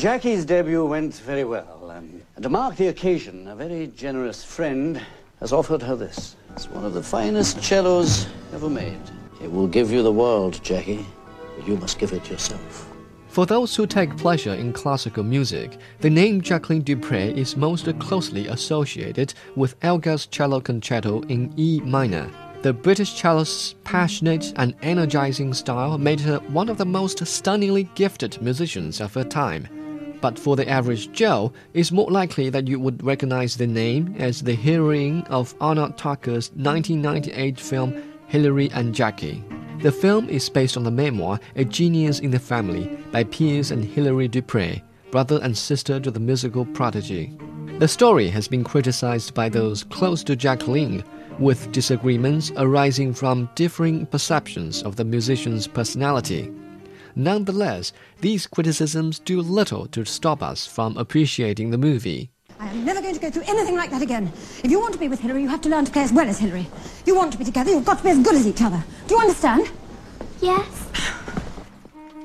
Jackie's debut went very well, and, to mark the occasion, a very generous friend has offered her this. It's one of the finest cellos ever made. It will give you the world, Jackie, but you must give it yourself. For those who take pleasure in classical music, the name Jacqueline du Pré is most closely associated with Elgar's cello concerto in E minor. The British cellist's passionate and energizing style made her one of the most stunningly gifted musicians of her time. But for the average Joe, it's more likely that you would recognize the name as the heroine of Anand Tucker's 1998 film Hilary and Jackie. The film is based on the memoir A Genius in the Family by Piers and Hilary du Pré, brother and sister to the musical prodigy. The story has been criticized by those close to Jacqueline, with disagreements arising from differing perceptions of the musician's personality. Nonetheless, these criticisms do little to stop us from appreciating the movie. I am never going to go through anything like that again. If you want to be with Hilary, you have to learn to play as well as Hilary. You want to be together, you've got to be as good as each other. Do you understand? Yes.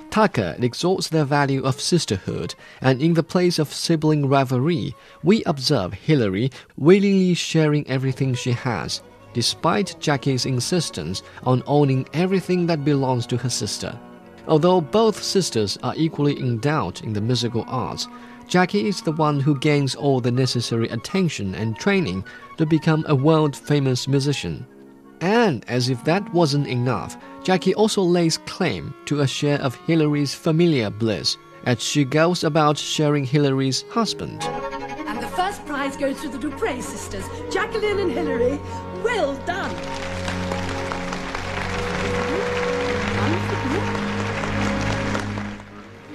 Tucker exalts the value of sisterhood, and in the place of sibling rivalry, we observe Hilary willingly sharing everything she has, despite Jackie's insistence on owning everything that belongs to her sister. Although both sisters are equally endowed in the musical arts, Jackie is the one who gains all the necessary attention and training to become a world famous musician. And as if that wasn't enough, Jackie also lays claim to a share of Hilary's familiar bliss as she goes about sharing Hilary's husband. And the first prize goes to the du Pré sisters, Jacqueline and Hilary. Well done.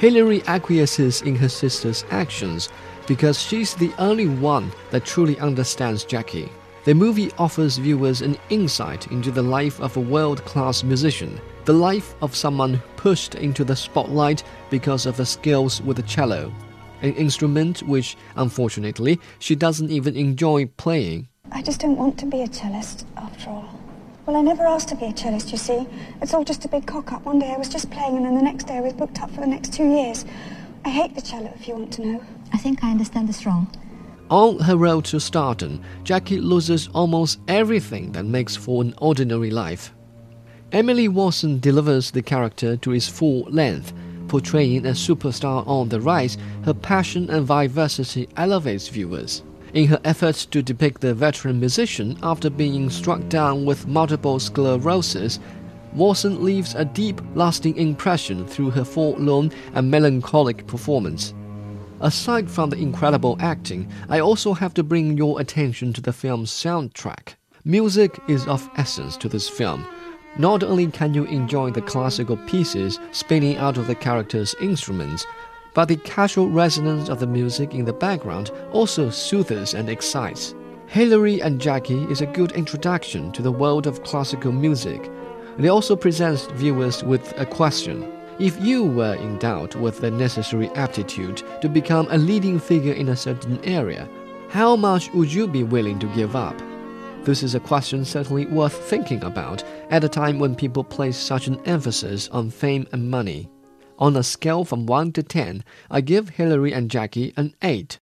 Hilary acquiesces in her sister's actions because she's the only one that truly understands Jackie. The movie offers viewers an insight into the life of a world class musician, the life of someone pushed into the spotlight because of her skills with the cello, an instrument which, unfortunately, she doesn't even enjoy playing. I just don't want to be a cellist, after all. Well, I never asked to be a cellist, you see. It's all just a big cock up. One day I was just playing, and then the next day I was booked up for the next two years. I hate the cello, if you want to know. I think I understand this wrong. On her road to stardom, Jackie loses almost everything that makes for an ordinary life. Emily Watson delivers the character to its full length. Portraying a superstar on the rise, her passion and vivacity elevates viewers. In her efforts to depict the veteran musician after being struck down with multiple sclerosis, Watson leaves a deep, lasting impression through her forlorn and melancholic performance. Aside from the incredible acting, I also have to bring your attention to the film's soundtrack. Music is of essence to this film. Not only can you enjoy the classical pieces spinning out of the characters' instruments, but the casual resonance of the music in the background also soothes and excites. Hilary and Jackie is a good introduction to the world of classical music. It also presents viewers with a question. If you were endowed with the necessary aptitude to become a leading figure in a certain area, how much would you be willing to give up? This is a question certainly worth thinking about at a time when people place such an emphasis on fame and money. On a scale from 1 to 10, I give Hilary and Jackie an 8.